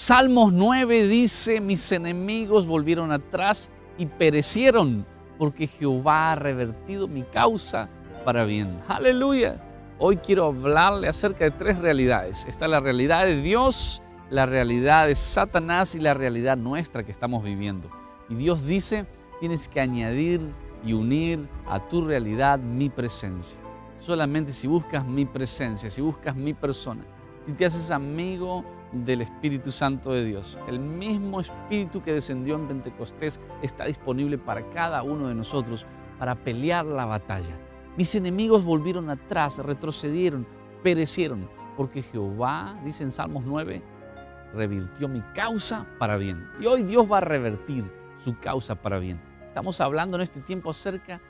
Salmos 9 dice, mis enemigos volvieron atrás y perecieron, porque Jehová ha revertido mi causa para bien. Aleluya. Hoy quiero hablarle acerca de tres realidades. Está la realidad de Dios, la realidad de Satanás y la realidad nuestra que estamos viviendo. Y Dios dice, tienes que añadir y unir a tu realidad mi presencia. Solamente si buscas mi presencia, si buscas mi persona, si te haces amigo del Espíritu Santo de Dios. El mismo Espíritu que descendió en Pentecostés está disponible para cada uno de nosotros para pelear la batalla. Mis enemigos volvieron atrás, retrocedieron, perecieron, porque Jehová, dice en Salmos 9, revirtió mi causa para bien. Y hoy Dios va a revertir su causa para bien. Estamos hablando en este tiempo acerca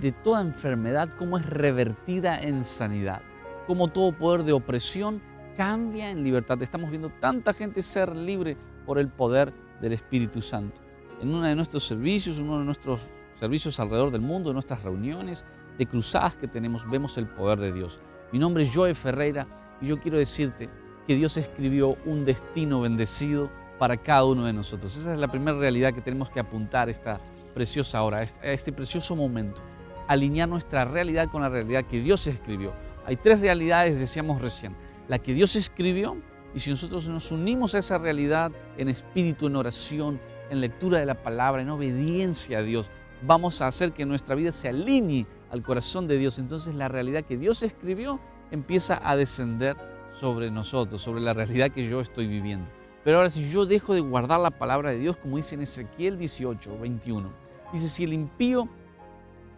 de toda enfermedad, cómo es revertida en sanidad, cómo todo poder de opresión cambia en libertad. Estamos viendo tanta gente ser libre por el poder del Espíritu Santo. En uno de nuestros servicios, uno de nuestros servicios alrededor del mundo, en nuestras reuniones, de cruzadas que tenemos, vemos el poder de Dios. Mi nombre es Joe Ferreira y yo quiero decirte que Dios escribió un destino bendecido para cada uno de nosotros. Esa es la primera realidad que tenemos que apuntar esta preciosa hora, este precioso momento. Alinear nuestra realidad con la realidad que Dios escribió. Hay tres realidades, decíamos recién la que Dios escribió, y si nosotros nos unimos a esa realidad en espíritu, en oración, en lectura de la palabra, en obediencia a Dios, vamos a hacer que nuestra vida se alinee al corazón de Dios. Entonces la realidad que Dios escribió empieza a descender sobre nosotros, sobre la realidad que yo estoy viviendo. Pero ahora si yo dejo de guardar la palabra de Dios, como dice en Ezequiel 18, 21, dice, si el impío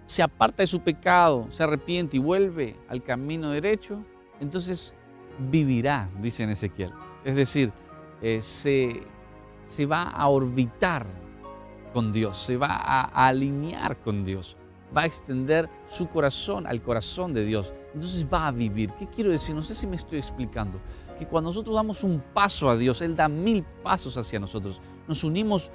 se aparta de su pecado, se arrepiente y vuelve al camino derecho, entonces vivirá, dice en Ezequiel. Es decir, eh, se, se, va a orbitar con Dios, se va a, alinear con Dios, va a extender su corazón al corazón de Dios. Entonces va a vivir. ¿Qué quiero decir? No sé si me estoy explicando. Que cuando nosotros damos un paso a Dios, Él da mil pasos hacia nosotros. Nos unimos,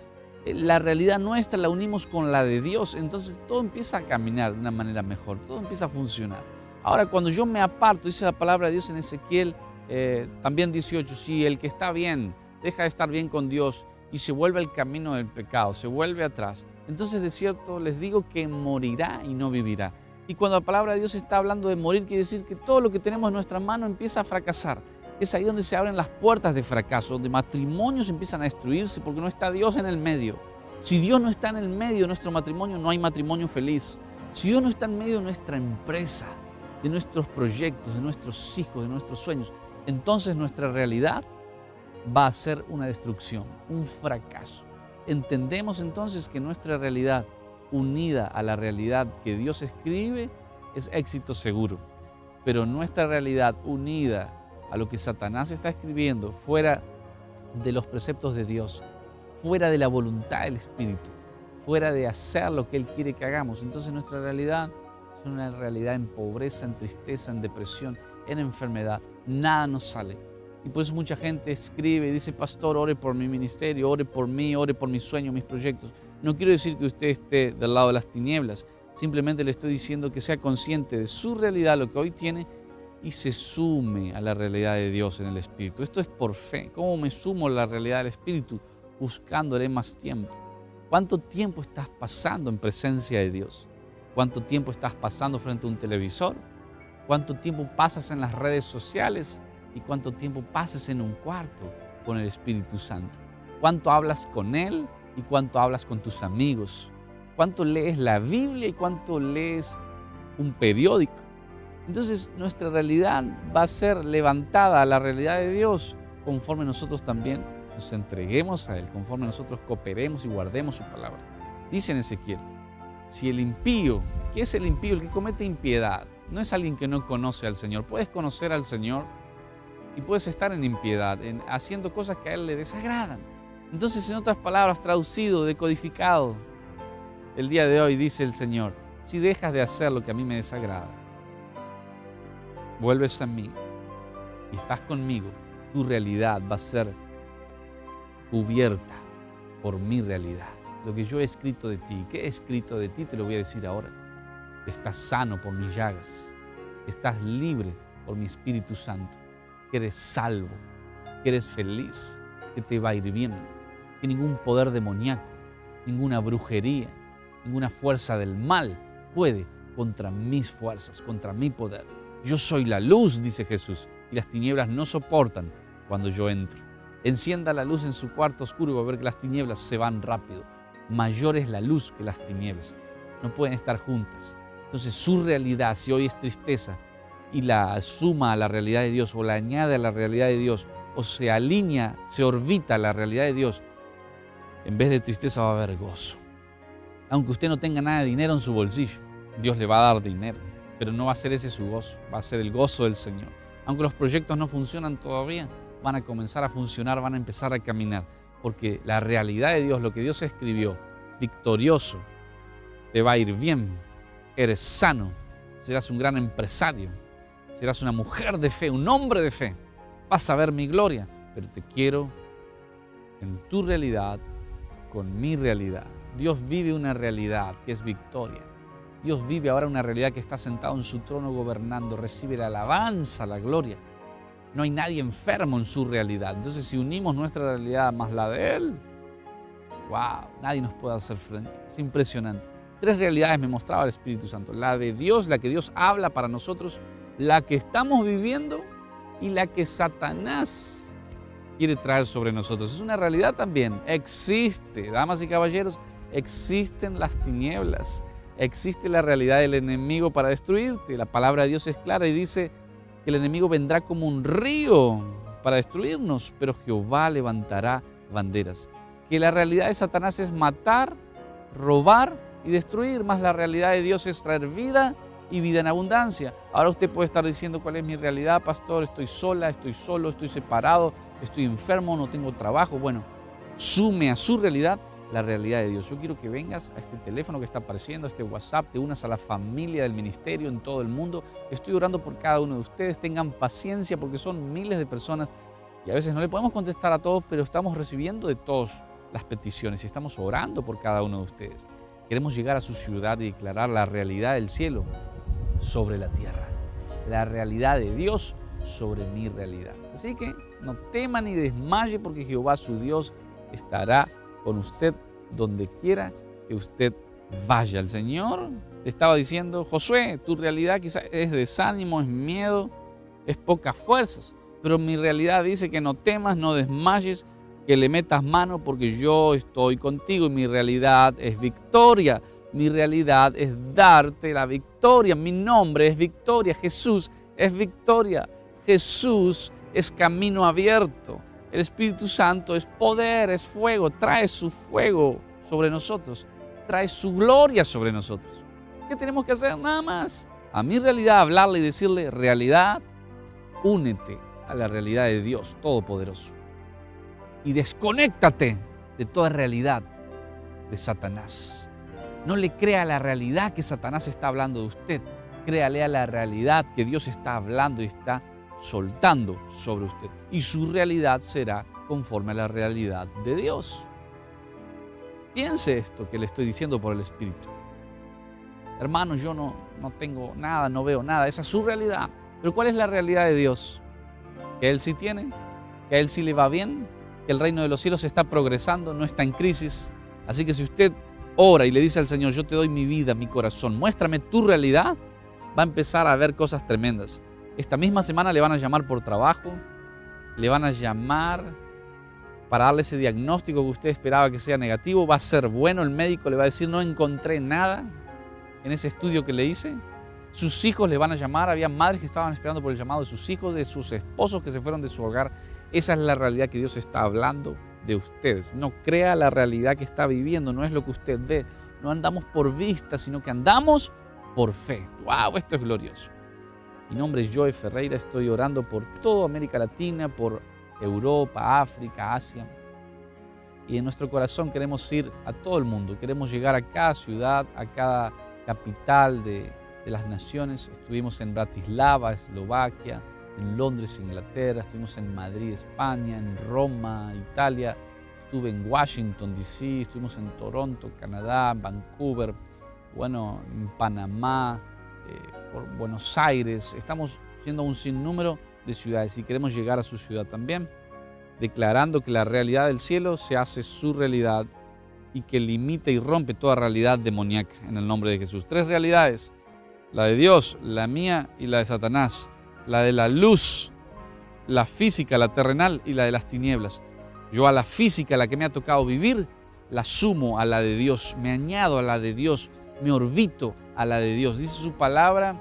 eh, la realidad nuestra la unimos con la de Dios. Entonces todo empieza a caminar de una manera mejor, todo empieza a funcionar. Ahora, cuando yo me aparto, dice la palabra de Dios en Ezequiel eh, también 18, si el que está bien deja de estar bien con Dios y se vuelve al camino del pecado, se vuelve atrás, entonces de cierto les digo que morirá y no vivirá. Y cuando la palabra de Dios está hablando de morir, quiere decir que todo lo que tenemos en nuestra mano empieza a fracasar. Es ahí donde se abren las puertas de fracaso, donde matrimonios empiezan a destruirse porque no está Dios en el medio. Si Dios no está en el medio de nuestro matrimonio, no hay matrimonio feliz. Si Dios no está en medio de nuestra empresa, de nuestros proyectos, de nuestros hijos, de nuestros sueños, entonces nuestra realidad va a ser una destrucción, un fracaso. Entendemos entonces que nuestra realidad unida a la realidad que Dios escribe es éxito seguro, pero nuestra realidad unida a lo que Satanás está escribiendo fuera de los preceptos de Dios, fuera de la voluntad del Espíritu, fuera de hacer lo que Él quiere que hagamos, entonces nuestra realidad una realidad en pobreza, en tristeza, en depresión, en enfermedad. Nada nos sale. Y por eso mucha gente escribe y dice, pastor, ore por mi ministerio, ore por mí, ore por mis sueños, mis proyectos. No quiero decir que usted esté del lado de las tinieblas, simplemente le estoy diciendo que sea consciente de su realidad, lo que hoy tiene, y se sume a la realidad de Dios en el Espíritu. Esto es por fe. ¿Cómo me sumo a la realidad del Espíritu? Buscándole más tiempo. ¿Cuánto tiempo estás pasando en presencia de Dios? Cuánto tiempo estás pasando frente a un televisor, cuánto tiempo pasas en las redes sociales y cuánto tiempo pasas en un cuarto con el Espíritu Santo. Cuánto hablas con Él y cuánto hablas con tus amigos. Cuánto lees la Biblia y cuánto lees un periódico. Entonces nuestra realidad va a ser levantada a la realidad de Dios conforme nosotros también nos entreguemos a Él, conforme nosotros cooperemos y guardemos su palabra. Dice en Ezequiel, si el impío, ¿qué es el impío? El que comete impiedad. No es alguien que no conoce al Señor. Puedes conocer al Señor y puedes estar en impiedad, haciendo cosas que a Él le desagradan. Entonces, en otras palabras, traducido, decodificado, el día de hoy dice el Señor, si dejas de hacer lo que a mí me desagrada, vuelves a mí y estás conmigo, tu realidad va a ser cubierta por mi realidad lo que yo he escrito de ti. ¿Qué he escrito de ti? Te lo voy a decir ahora. Estás sano por mis llagas. Estás libre por mi Espíritu Santo. Que eres salvo. Que eres feliz. que te va a ir bien, que ningún poder demoníaco, ninguna brujería, ninguna fuerza del mal puede contra mis fuerzas, contra mi poder. Yo soy la luz, dice Jesús, y las tinieblas no soportan cuando yo entro. Encienda la luz en su cuarto oscuro y va a ver que las tinieblas se van rápido. Mayor es la luz que las tinieblas. No pueden estar juntas. Entonces su realidad, si hoy es tristeza y la suma a la realidad de Dios o la añade a la realidad de Dios o se alinea, se orbita a la realidad de Dios, en vez de tristeza va a haber gozo. Aunque usted no tenga nada de dinero en su bolsillo, Dios le va a dar dinero, pero no va a ser ese su gozo, va a ser el gozo del Señor. Aunque los proyectos no funcionan todavía, van a comenzar a funcionar, van a empezar a caminar, porque la realidad de Dios, lo que Dios escribió, victorioso, te va a ir bien, eres sano, serás un gran empresario, serás una mujer de fe, un hombre de fe, vas a ver mi gloria, pero te quiero en tu realidad, con mi realidad. Dios vive una realidad que es victoria. Dios vive ahora una realidad que está sentado en su trono gobernando, recibe la alabanza, la gloria. No hay nadie enfermo en su realidad. Entonces, si unimos nuestra realidad más la de Él, wow, nadie nos puede hacer frente. Es impresionante. Tres realidades me mostraba el Espíritu Santo. La de Dios, la que Dios habla para nosotros, la que estamos viviendo y la que Satanás quiere traer sobre nosotros. Es una realidad también. Existe, damas y caballeros, existen las tinieblas. Existe la realidad del enemigo para destruirte. La palabra de Dios es clara y dice que el enemigo vendrá como un río para destruirnos, pero Jehová levantará banderas. Que la realidad de Satanás es matar, robar y destruir, más la realidad de Dios es traer vida y vida en abundancia. Ahora usted puede estar diciendo cuál es mi realidad, pastor, estoy sola, estoy solo, estoy separado, estoy enfermo, no tengo trabajo. Bueno, sume a su realidad la realidad de Dios. Yo quiero que vengas a este teléfono que está apareciendo, a este WhatsApp, te unas a la familia del ministerio en todo el mundo. Estoy orando por cada uno de ustedes. Tengan paciencia porque son miles de personas y a veces no le podemos contestar a todos, pero estamos recibiendo de todos las peticiones y estamos orando por cada uno de ustedes. Queremos llegar a su ciudad y declarar la realidad del cielo sobre la tierra. La realidad de Dios sobre mi realidad. Así que no tema ni desmaye porque Jehová su Dios estará con usted donde quiera que usted vaya. El Señor estaba diciendo, Josué, tu realidad quizás es desánimo, es miedo, es pocas fuerzas, pero mi realidad dice que no temas, no desmayes, que le metas mano porque yo estoy contigo y mi realidad es victoria. Mi realidad es darte la victoria. Mi nombre es victoria. Jesús es victoria. Jesús es camino abierto. El Espíritu Santo es poder, es fuego, trae su fuego sobre nosotros, trae su gloria sobre nosotros. ¿Qué tenemos que hacer? Nada más. A mi realidad hablarle y decirle, realidad, únete a la realidad de Dios Todopoderoso. Y desconéctate de toda realidad de Satanás. No le crea la realidad que Satanás está hablando de usted. Créale a la realidad que Dios está hablando y está soltando sobre usted. Y su realidad será conforme a la realidad de Dios. Piense esto que le estoy diciendo por el Espíritu. Hermano, yo no, no tengo nada, no veo nada. Esa es su realidad. Pero ¿cuál es la realidad de Dios? Que Él sí tiene, que Él sí le va bien, que el reino de los cielos está progresando, no está en crisis. Así que si usted ora y le dice al Señor, yo te doy mi vida, mi corazón, muéstrame tu realidad, va a empezar a ver cosas tremendas. Esta misma semana le van a llamar por trabajo, le van a llamar para darle ese diagnóstico que usted esperaba que sea negativo. Va a ser bueno, el médico le va a decir, no encontré nada en ese estudio que le hice. Sus hijos le van a llamar, había madres que estaban esperando por el llamado de sus hijos, de sus esposos que se fueron de su hogar. Esa es la realidad que Dios está hablando de ustedes. No crea la realidad que está viviendo, no es lo que usted ve. No andamos por vista, sino que andamos por fe. ¡Wow! Esto es glorioso. Mi nombre es Joe Ferreira, estoy orando por toda América Latina, por Europa, África, Asia. Y en nuestro corazón queremos ir a todo el mundo, queremos llegar a cada ciudad, a cada capital de, de las naciones. Estuvimos en Bratislava, Eslovaquia, en Londres, Inglaterra, estuvimos en Madrid, España, en Roma, Italia, estuve en Washington, D.C., estuvimos en Toronto, Canadá, Vancouver, bueno, en Panamá, por Buenos Aires, estamos yendo a un sinnúmero de ciudades y queremos llegar a su ciudad también. declarando que la realidad del cielo se hace su realidad y que limita y rompe toda realidad demoníaca en el nombre de Jesús. Tres realidades, la de Dios, la mía y la de Satanás, la de la luz, la física, la terrenal y la de las tinieblas. Yo a la física, la que me ha tocado vivir, la sumo a la de Dios, me añado a la de Dios, me orbito a la de Dios. Dice su palabra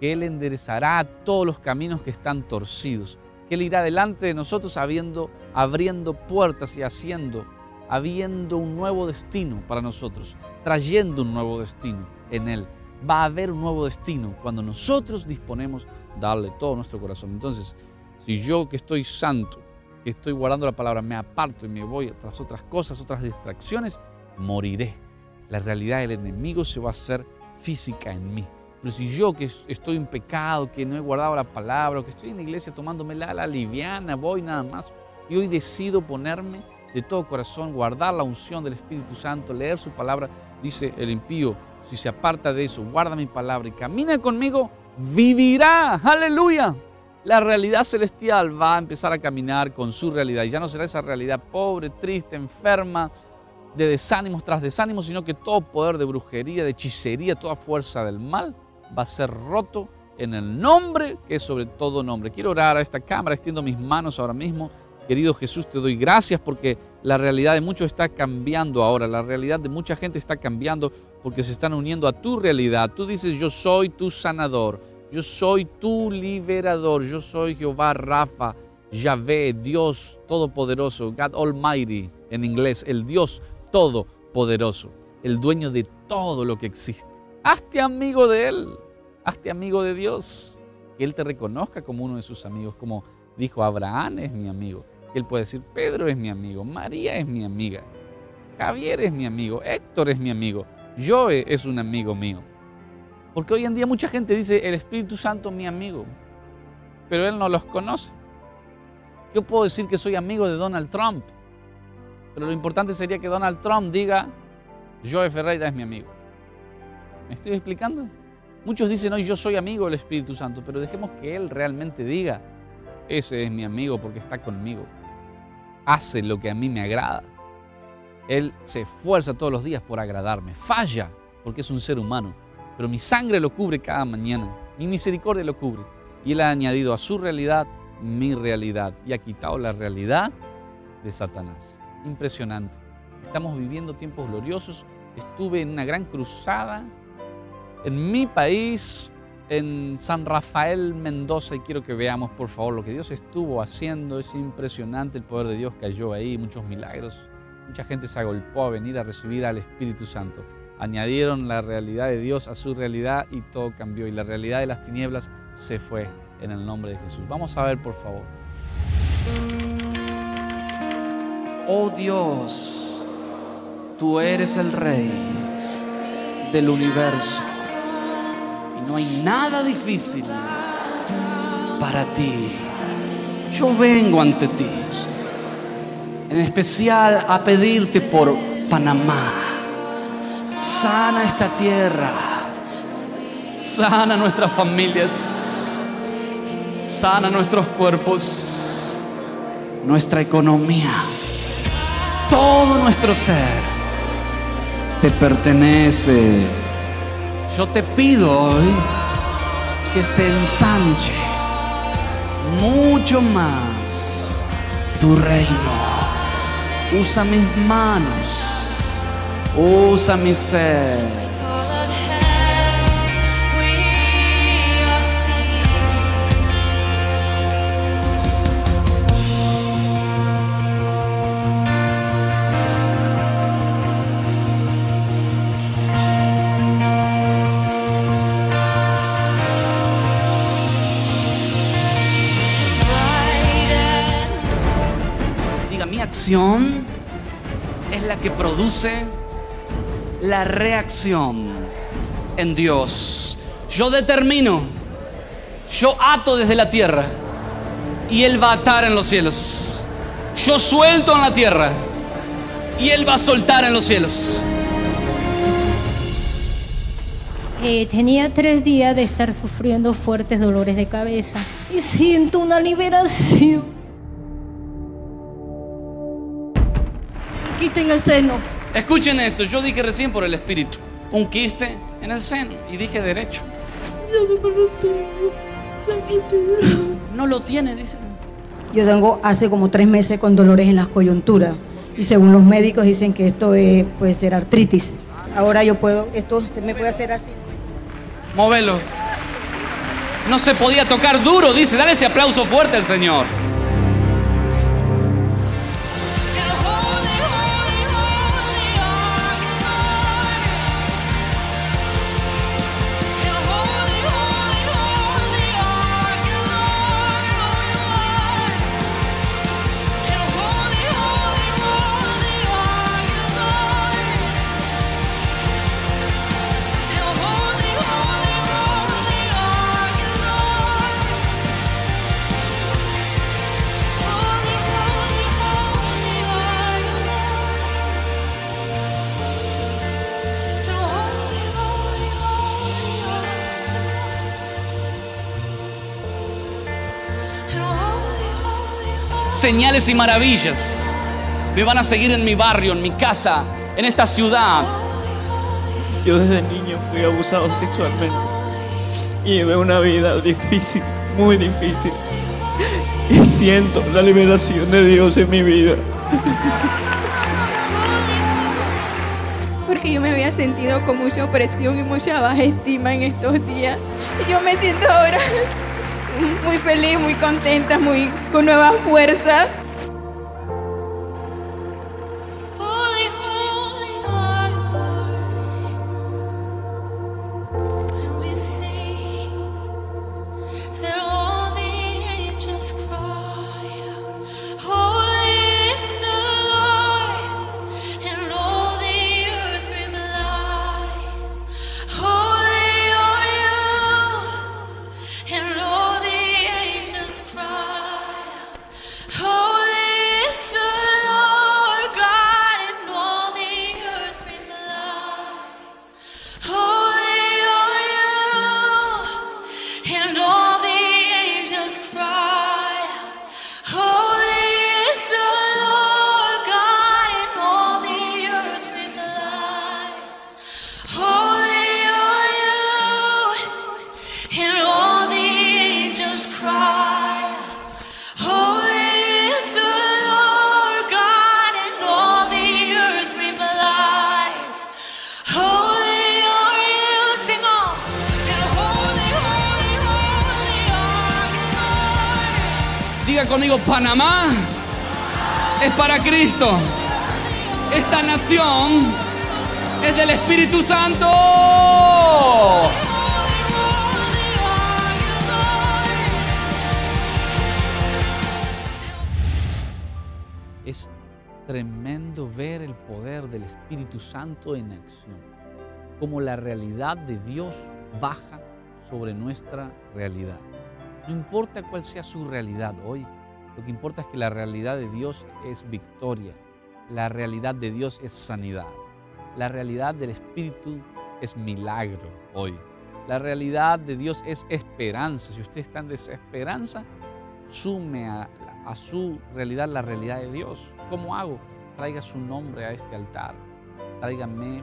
que Él enderezará todos los caminos que están torcidos, que Él irá delante de nosotros habiendo, abriendo puertas y haciendo habiendo un nuevo destino para nosotros, trayendo un nuevo destino en Él. Va a haber un nuevo destino cuando nosotros disponemos darle todo nuestro corazón. Entonces, si yo que estoy santo, que estoy guardando la palabra, me aparto y me voy tras otras cosas, otras distracciones, moriré. La realidad del enemigo se va a hacer física en mí. Pero si yo que estoy en pecado, que no he guardado la palabra, que estoy en la iglesia tomándome la, la liviana, voy nada más, y hoy decido ponerme de todo corazón, guardar la unción del Espíritu Santo, leer su palabra, dice el impío, si se aparta de eso, guarda mi palabra y camina conmigo, vivirá. Aleluya. La realidad celestial va a empezar a caminar con su realidad y ya no será esa realidad pobre, triste, enferma, de desánimos tras desánimos, sino que todo poder de brujería, de hechicería, toda fuerza del mal va a ser roto en el nombre que es sobre todo nombre. Quiero orar a esta cámara, extiendo mis manos ahora mismo Querido Jesús, te doy gracias porque la realidad de muchos está cambiando ahora, la realidad de mucha gente está cambiando porque se están uniendo a tu realidad. Tú dices, yo soy tu sanador, yo soy tu liberador, yo soy Jehová Rafa, Yahvé, Dios Todopoderoso, God Almighty en inglés, el Dios Todopoderoso, el dueño de todo lo que existe. Hazte amigo de Él, hazte amigo de Dios, que Él te reconozca como uno de sus amigos, como dijo Abraham es mi amigo. Él puede decir, Pedro es mi amigo, María es mi amiga, Javier es mi amigo, Héctor es mi amigo, Joe es un amigo mío. Porque hoy en día mucha gente dice, el Espíritu Santo es mi amigo, pero él no los conoce. Yo puedo decir que soy amigo de Donald Trump, pero lo importante sería que Donald Trump diga, Joe Ferreira es mi amigo. ¿Me estoy explicando? Muchos dicen hoy yo soy amigo del Espíritu Santo, pero dejemos que Él realmente diga, ese es mi amigo porque está conmigo hace lo que a mí me agrada. Él se esfuerza todos los días por agradarme. Falla porque es un ser humano. Pero mi sangre lo cubre cada mañana. Mi misericordia lo cubre. Y Él ha añadido a su realidad mi realidad. Y ha quitado la realidad de Satanás. Impresionante. Estamos viviendo tiempos gloriosos. Estuve en una gran cruzada en mi país en San Rafael Mendoza y quiero que veamos por favor lo que Dios estuvo haciendo. Es impresionante el poder de Dios cayó ahí, muchos milagros. Mucha gente se agolpó a venir a recibir al Espíritu Santo. Añadieron la realidad de Dios a su realidad y todo cambió. Y la realidad de las tinieblas se fue en el nombre de Jesús. Vamos a ver por favor. Oh Dios, tú eres el Rey del universo. No hay nada difícil para ti. Yo vengo ante ti, en especial a pedirte por Panamá. Sana esta tierra, sana nuestras familias, sana nuestros cuerpos, nuestra economía, todo nuestro ser. Te pertenece. Yo te pido hoy que se ensanche mucho más tu reino. Usa mis manos, usa mi ser es la que produce la reacción en Dios. Yo determino, yo ato desde la tierra y Él va a atar en los cielos. Yo suelto en la tierra y Él va a soltar en los cielos. Eh, tenía tres días de estar sufriendo fuertes dolores de cabeza y siento una liberación quiste en el seno. Escuchen esto, yo dije recién por el Espíritu, un quiste en el seno y dije derecho. Yo no lo tengo. Ya no tengo. No lo tiene, dice. Yo tengo hace como tres meses con dolores en las coyunturas y según los médicos dicen que esto es- puede ser artritis. Ahora yo puedo, esto me puede hacer así. Móvelo. No se podía tocar duro, dice. Dale ese aplauso fuerte al Señor. Señales y maravillas me van a seguir en mi barrio, en mi casa, en esta ciudad. Yo desde niño fui abusado sexualmente y llevé una vida difícil, muy difícil. Y siento la liberación de Dios en mi vida. porque yo me había sentido con mucha opresión y mucha baja estima en estos días. Y yo me siento ahora muy feliz, muy contenta, muy con nueva fuerza. Diga conmigo, Panamá es para Cristo. Esta nación es del Espíritu Santo. Es tremendo ver el poder del Espíritu Santo en acción. Como la realidad de Dios baja sobre nuestra realidad. No importa cuál sea su realidad hoy, lo que importa es que la realidad de Dios es victoria. La realidad de Dios es sanidad. La realidad del Espíritu es milagro hoy. La realidad de Dios es esperanza. Si usted está en desesperanza, sume a, a su realidad la realidad de Dios. ¿Cómo hago? Traiga su nombre a este altar. Tráigame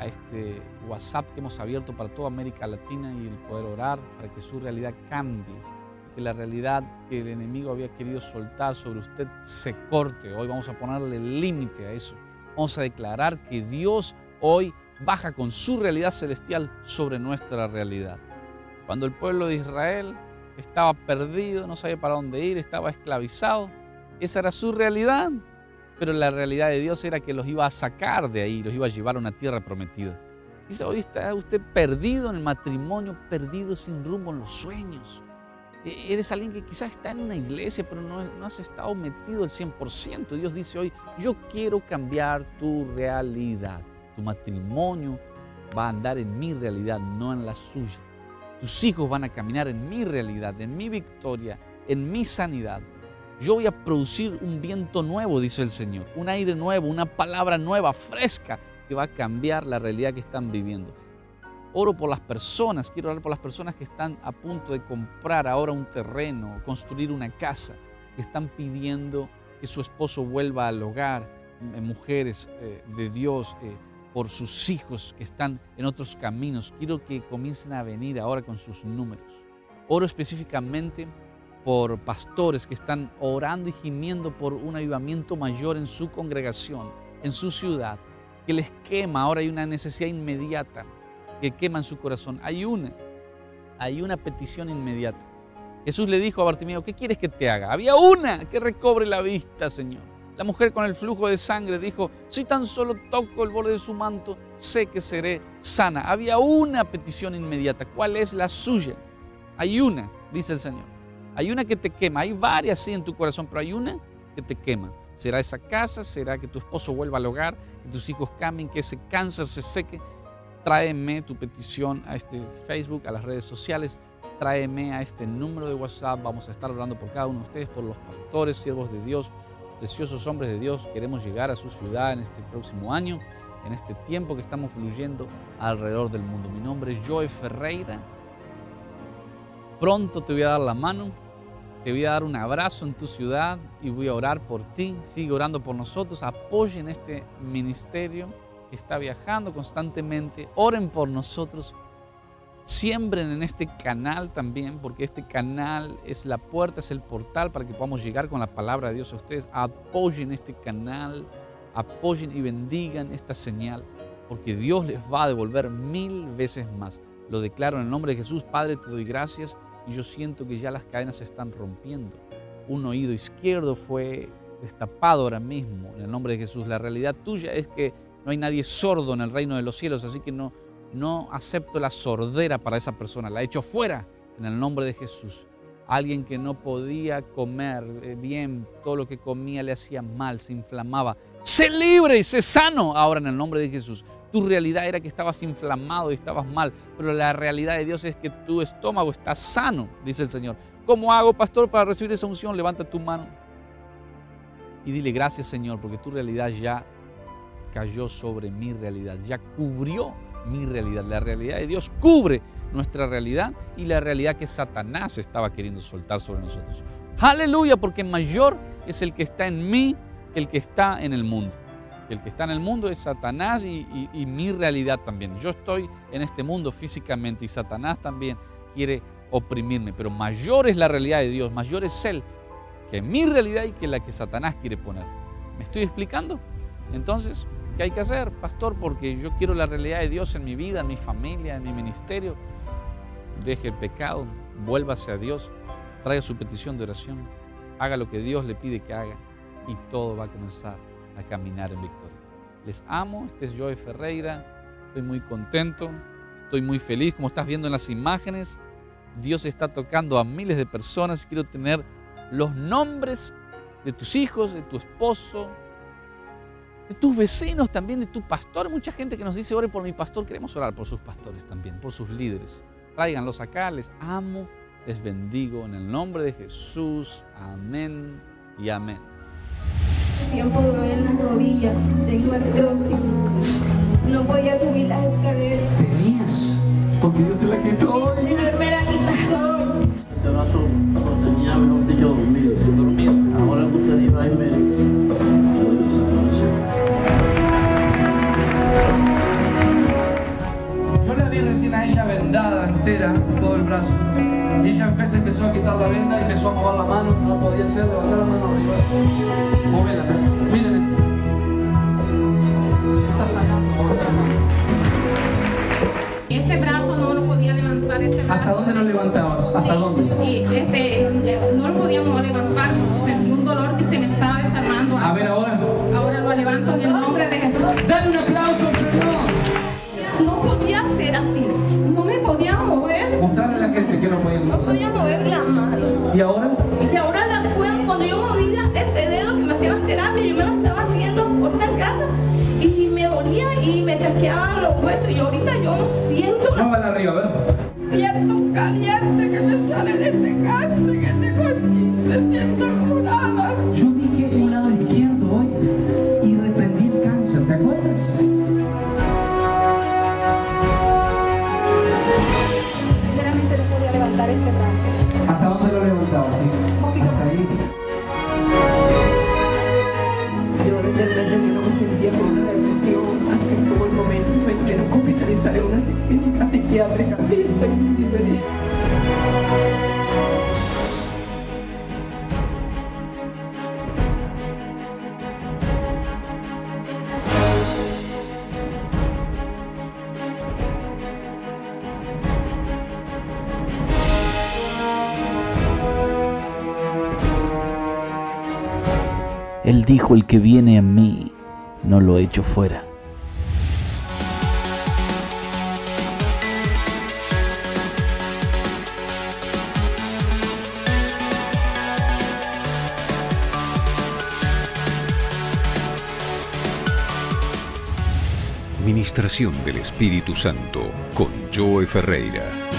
a este WhatsApp que hemos abierto para toda América Latina y el poder orar para que su realidad cambie. Que la realidad que el enemigo había querido soltar sobre usted se corte. Hoy vamos a ponerle límite a eso. Vamos a declarar que Dios hoy baja con su realidad celestial sobre nuestra realidad. Cuando el pueblo de Israel estaba perdido, no sabía para dónde ir, estaba esclavizado, esa era su realidad. Pero la realidad de Dios era que los iba a sacar de ahí, los iba a llevar a una tierra prometida. Dice, hoy está usted perdido en el matrimonio, perdido sin rumbo en los sueños. E- Eres alguien que quizás está en una iglesia, pero no, no has estado metido al 100%. Dios dice hoy, yo quiero cambiar tu realidad. Tu matrimonio va a andar en mi realidad, no en la suya. Tus hijos van a caminar en mi realidad, en mi victoria, en mi sanidad. Yo voy a producir un viento nuevo, dice el Señor, un aire nuevo, una palabra nueva, fresca, que va a cambiar la realidad que están viviendo. Oro por las personas, quiero orar por las personas que están a punto de comprar ahora un terreno, construir una casa, que están pidiendo que su esposo vuelva al hogar, eh, mujeres eh, de Dios, eh, por sus hijos que están en otros caminos. Quiero que comiencen a venir ahora con sus números. Oro específicamente por pastores que están orando y gimiendo por un avivamiento mayor en su congregación, en su ciudad, que les quema. Ahora hay una necesidad inmediata que quema en su corazón. Hay una, hay una petición inmediata. Jesús le dijo a Bartimeo, ¿qué quieres que te haga? Había una que recobre la vista, Señor. La mujer con el flujo de sangre dijo, si tan solo toco el borde de su manto, sé que seré sana. Había una petición inmediata. ¿Cuál es la suya? Hay una, dice el Señor. Hay una que te quema. Hay varias sí en tu corazón, pero hay una que te quema. ¿Será esa casa? ¿Será que tu esposo vuelva al hogar? ¿Que tus hijos cambien? ¿Que ese cáncer se seque? Tráeme tu petición a este Facebook, a las redes sociales. Tráeme a este número de WhatsApp. Vamos a estar hablando por cada uno de ustedes, por los pastores, siervos de Dios, preciosos hombres de Dios. Queremos llegar a su ciudad en este próximo año, en este tiempo que estamos fluyendo alrededor del mundo. Mi nombre es Joe Ferreira. Pronto te voy a dar la mano, te voy a dar un abrazo en tu ciudad y voy a orar por ti. Sigue orando por nosotros. Apoyen este ministerio que está viajando constantemente. Oren por nosotros. Siembren en este canal también, porque este canal es la puerta, es el portal para que podamos llegar con la palabra de Dios a ustedes. Apoyen este canal, apoyen y bendigan esta señal, porque Dios les va a devolver mil veces más. Lo declaro en el nombre de Jesús. Padre, te doy gracias yo siento que ya las cadenas se están rompiendo. Un oído izquierdo fue destapado ahora mismo en el nombre de Jesús. La realidad tuya es que no hay nadie sordo en el reino de los cielos, así que no, no acepto la sordera para esa persona. La echo fuera en el nombre de Jesús. Alguien que no podía comer eh, bien, todo lo que comía le hacía mal, se inflamaba. Sé libre y sé sano ahora en el nombre de Jesús. Tu realidad era que estabas inflamado y estabas mal, pero la realidad de Dios es que tu estómago está sano, dice el Señor. ¿Cómo hago, pastor, para recibir esa unción? Levanta tu mano y dile gracias, Señor, porque tu realidad ya cayó sobre mi realidad, ya cubrió mi realidad. La realidad de Dios cubre nuestra realidad y la realidad que Satanás estaba queriendo soltar sobre nosotros. Aleluya, porque mayor es el que está en mí que el que está en el mundo. El que está en el mundo es Satanás y, mi realidad también. Yo estoy en este mundo físicamente y Satanás también quiere oprimirme, pero mayor es la realidad de Dios, mayor es Él que mi realidad y que la que Satanás quiere poner. ¿Me estoy explicando? Entonces, ¿qué hay que hacer, pastor? Porque yo quiero la realidad de Dios en mi vida, en mi familia, en mi ministerio. Deje el pecado, vuélvase a Dios, traiga su petición de oración, haga lo que Dios le pide que haga y todo va a comenzar a caminar en victoria. Les amo, este es Joey Ferreira, estoy muy contento, estoy muy feliz, como estás viendo en las imágenes, Dios está tocando a miles de personas, quiero tener los nombres de tus hijos, de tu esposo, de tus vecinos también, de tu pastor. Mucha gente que nos dice, ore por mi pastor, queremos orar por sus pastores también, por sus líderes. Tráiganlos acá, les amo, les bendigo en el nombre de Jesús. Amén y amén. Tiempo dolor en las rodillas, tengo artrosis. No podían No hacer. podía mover la mano. ¿Y ahora? Y si ahora la puedo, cuando yo movía ese dedo que me hacían las terapias, yo me la estaba haciendo ahorita en casa y me dolía y me traqueaban los huesos. Y ahorita yo siento la Muévala arriba, a ver. siento caliente que me sale de Él dijo, el que viene a mí, no lo echo fuera. Ministración del Espíritu Santo con Joe Ferreira.